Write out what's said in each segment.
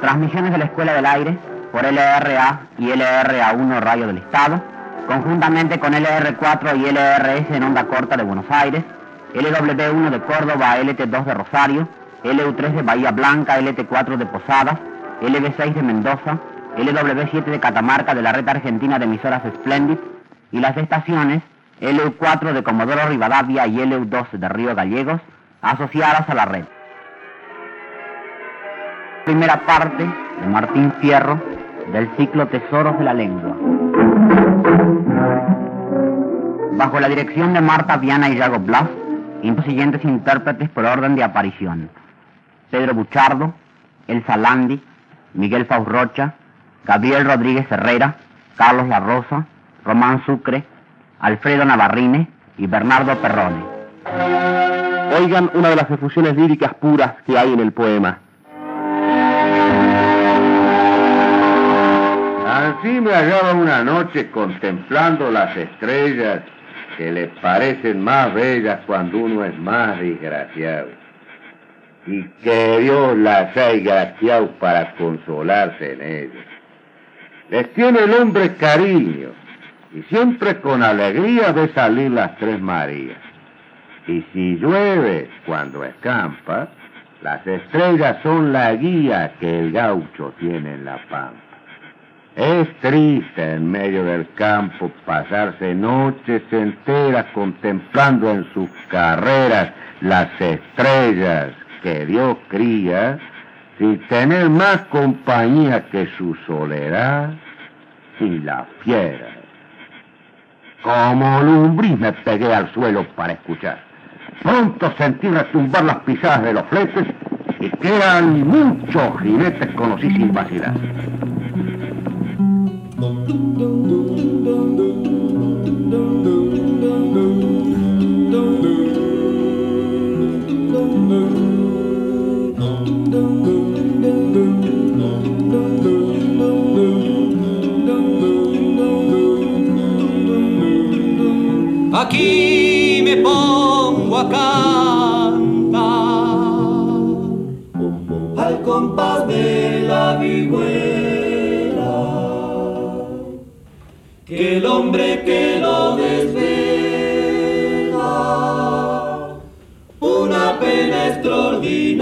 Transmisiones de la Escuela del Aire por LRA y LRA1 Radio del Estado, conjuntamente con LR4 y LRS en onda corta de Buenos Aires, LW1 de Córdoba, LT2 de Rosario, LU3 de Bahía Blanca, LT4 de Posadas, LB6 de Mendoza, LW7 de Catamarca de la red argentina de emisoras Splendid y las estaciones LU4 de Comodoro Rivadavia y LU2 de Río Gallegos asociadas a la red. Primera parte de Martín Fierro del ciclo Tesoros de la Lengua. Bajo la dirección de Marta Viana y Yago Blas, y los siguientes intérpretes por orden de aparición. Pedro Buchardo, Elsa Landi, Miguel Fausrocha, Gabriel Rodríguez Herrera, Carlos La Rosa, Román Sucre, Alfredo Navarrine y Bernardo Perrone. Oigan una de las efusiones líricas puras que hay en el poema. Así me hallaba una noche contemplando las estrellas que le parecen más bellas cuando uno es más desgraciado. Y que Dios las ha graciado para consolarse en ellas. Les tiene el hombre cariño y siempre con alegría ve salir las tres Marías. Y si llueve cuando escampa, las estrellas son la guía que el gaucho tiene en la pampa. Es triste en medio del campo pasarse noches enteras contemplando en sus carreras las estrellas que Dios cría, sin tener más compañía que su soledad y la fiera. Como lumbriz me pegué al suelo para escuchar. Pronto sentí retumbar las pisadas de los fletes y que eran muchos jinetes conocí sin vacilar. Aquí me pongo a que el hombre que lo desvela una pena extraordinaria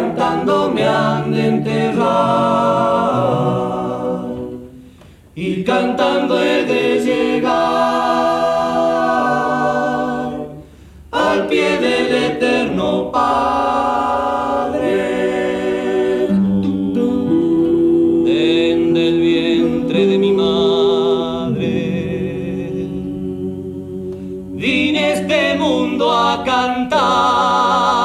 cantando me han de enterrar y cantando he de llegar al pie del eterno Padre. Desde el vientre de mi madre vine este mundo a cantar.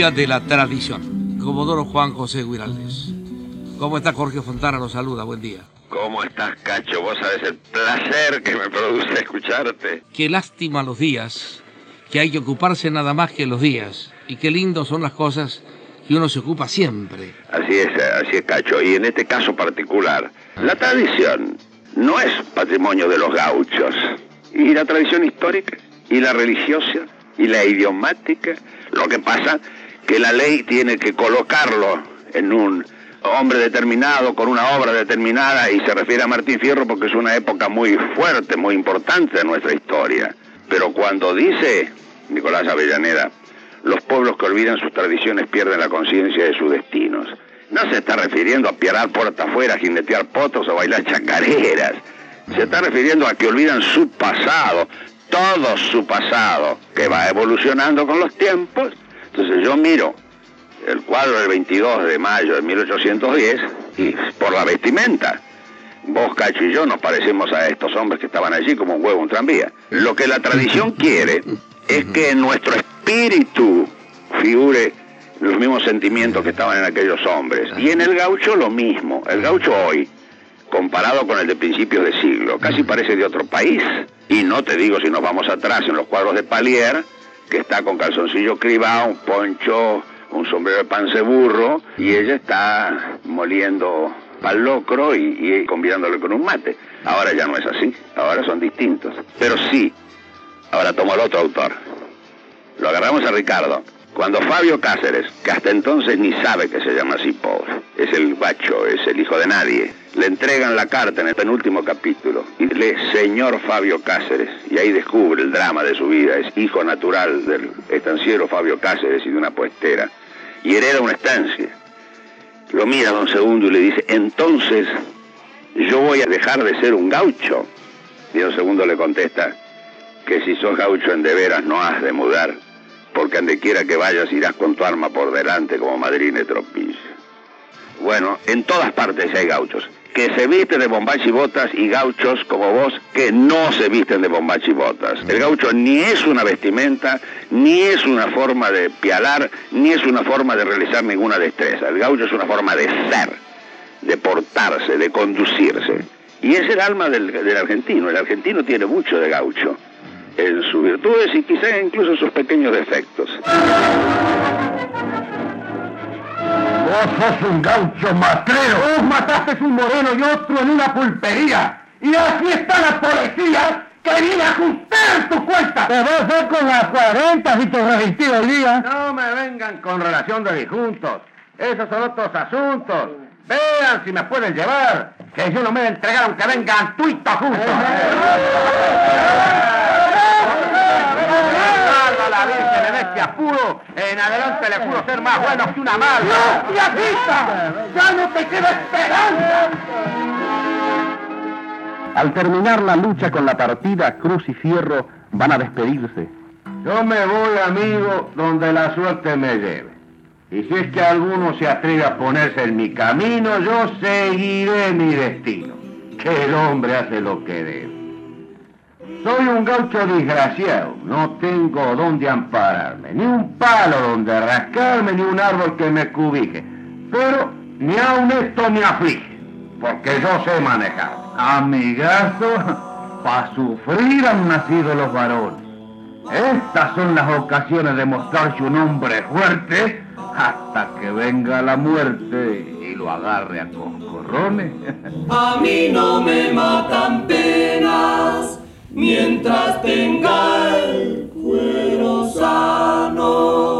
Día de la Tradición. Comodoro Juan José Guiraldes. ¿Cómo está Jorge Fontana? Lo saluda, buen día. ¿Cómo estás, Cacho? Vos sabés el placer que me produce escucharte. Qué lástima los días, que hay que ocuparse nada más que los días. Y qué lindos son las cosas que uno se ocupa siempre. Así es, así es, Cacho. Y en este caso particular, la tradición no es patrimonio de los gauchos. Y la tradición histórica, y la religiosa, y la idiomática. Lo que pasa que la ley tiene que colocarlo en un hombre determinado, con una obra determinada, y se refiere a Martín Fierro porque es una época muy fuerte, muy importante de nuestra historia. Pero cuando dice Nicolás Avellaneda, los pueblos que olvidan sus tradiciones pierden la conciencia de sus destinos. no se está refiriendo a pierar puerta afuera, jinetear potros o bailar chacareras. Se está refiriendo a que olvidan su pasado, todo su pasado, que va evolucionando con los tiempos. Entonces yo miro el cuadro del 22 de mayo de 1810 y por la vestimenta. Vos, Cacho y yo nos parecemos a estos hombres que estaban allí como un huevo un tranvía. Lo que la tradición quiere es que en nuestro espíritu figure los mismos sentimientos que estaban en aquellos hombres. Y en el gaucho lo mismo. El gaucho hoy, comparado con el de principios de siglo, casi parece de otro país. Y no te digo si nos vamos atrás en los cuadros de Palier, que está con calzoncillo cribado, un poncho, un sombrero de panse burro, y ella está moliendo pal locro y, y combinándolo con un mate. Ahora ya no es así, ahora son distintos. Pero sí, ahora tomo al otro autor. Lo agarramos a Ricardo. Cuando Fabio Cáceres, que hasta entonces ni sabe que se llama así pobre, es el bacho, es el hijo de nadie, le entregan la carta en el penúltimo capítulo y lee Señor Fabio Cáceres y ahí descubre el drama de su vida, es hijo natural del estanciero Fabio Cáceres y de una puestera y hereda una estancia. Lo mira don Segundo y le dice, entonces yo voy a dejar de ser un gaucho. Y don Segundo le contesta que si sos gaucho en de veras no has de mudar porque donde quiera que vayas irás con tu arma por delante como madrina tropilla. Bueno, en todas partes hay gauchos, que se visten de bombachi y botas y gauchos como vos que no se visten de bombachi y botas. El gaucho ni es una vestimenta, ni es una forma de pialar, ni es una forma de realizar ninguna destreza. El gaucho es una forma de ser, de portarse, de conducirse. Y es el alma del, del argentino. El argentino tiene mucho de gaucho en sus virtudes y quizá incluso en sus pequeños defectos. Vos sos un gaucho matrero. Vos mataste un moreno y otro en una pulpería. Y así está la policía que viene a ajustar tu cuenta. Te vas a hacer con las 40 si te resistí hoy día. No me vengan con relación de disjuntos. Esos son otros asuntos. Vean si me pueden llevar. Que yo no me entregaron que vengan tuitos juntos. Salva la En apuro. En adelante le juro ser más bueno que una mala. ¡No! ¡Ya no te queda esperanza! Al terminar la lucha con la partida, Cruz y Fierro van a despedirse. Yo me voy, amigo, donde la suerte me lleve. Y si es que alguno se atreve a ponerse en mi camino, yo seguiré mi destino. Que el hombre hace lo que debe. Soy un gaucho desgraciado, no tengo donde ampararme, ni un palo donde rascarme, ni un árbol que me cubije. Pero ni aun esto me aflige, porque yo sé manejar. Amigazo, para sufrir han nacido los varones. Estas son las ocasiones de mostrarse un hombre fuerte hasta que venga la muerte y lo agarre a coscorrones. A mí no me matan mientras tenga el cuero sano.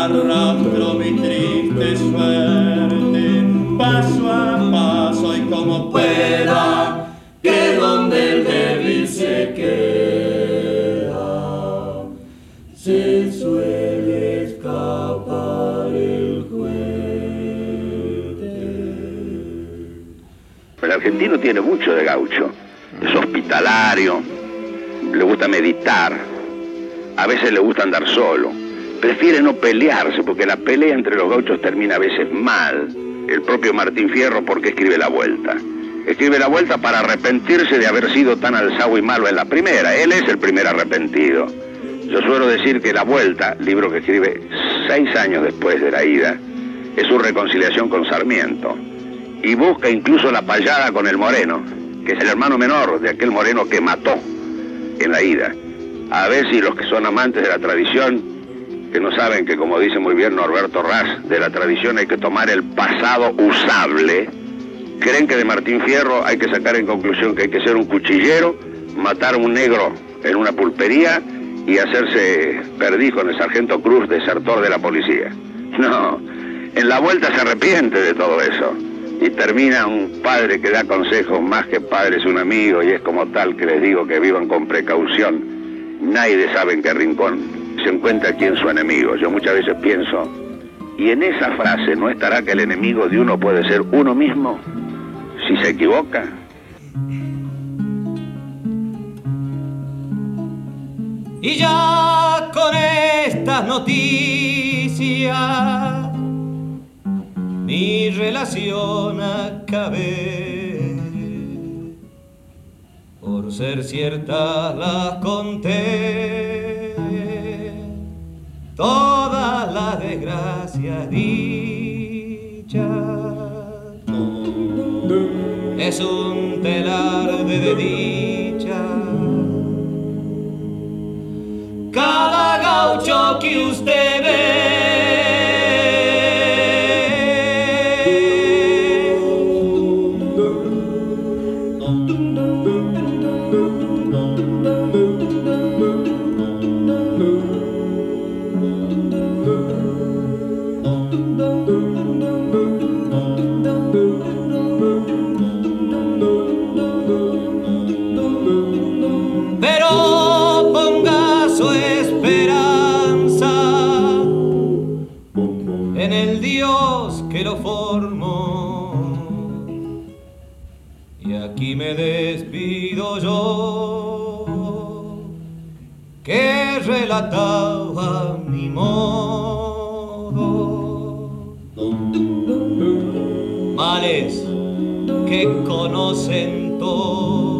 Arrastro mi triste suerte paso a paso y como pueda, que donde el débil se queda, se suele escapar el fuerte. El argentino tiene mucho de gaucho. Es hospitalario, le gusta meditar, a veces le gusta andar solo. Prefiere no pelearse porque la pelea entre los gauchos termina a veces mal. El propio Martín Fierro porque escribe la vuelta. Escribe la vuelta para arrepentirse de haber sido tan alzado y malo en la primera. Él es el primer arrepentido. Yo suelo decir que La Vuelta, libro que escribe seis años después de la ida, es su reconciliación con Sarmiento. y busca incluso la payada con el moreno, que es el hermano menor de aquel moreno que mató en la ida. A ver si los que son amantes de la tradición, que no saben que como dice muy bien Norberto Raz, de la tradición hay que tomar el pasado usable, creen que de Martín Fierro hay que sacar en conclusión que hay que ser un cuchillero, matar a un negro en una pulpería y hacerse perdiz con el sargento Cruz, desertor de la policía. No, en la vuelta se arrepiente de todo eso y termina un padre que da consejos, más que padre es un amigo y es como tal que les digo que vivan con precaución. Nadie sabe en qué rincón se encuentra quién su enemigo. Yo muchas veces pienso, ¿y en esa frase no estará que el enemigo de uno puede ser uno mismo si se equivoca? Y ya con estas noticias mi relación acabé. Por ser ciertas las conté, todas las desgracias dichas. Es un telar de dicha. Cada gaucho que usted ve me despido yo, que relataba mi modo. Males que conocen todo.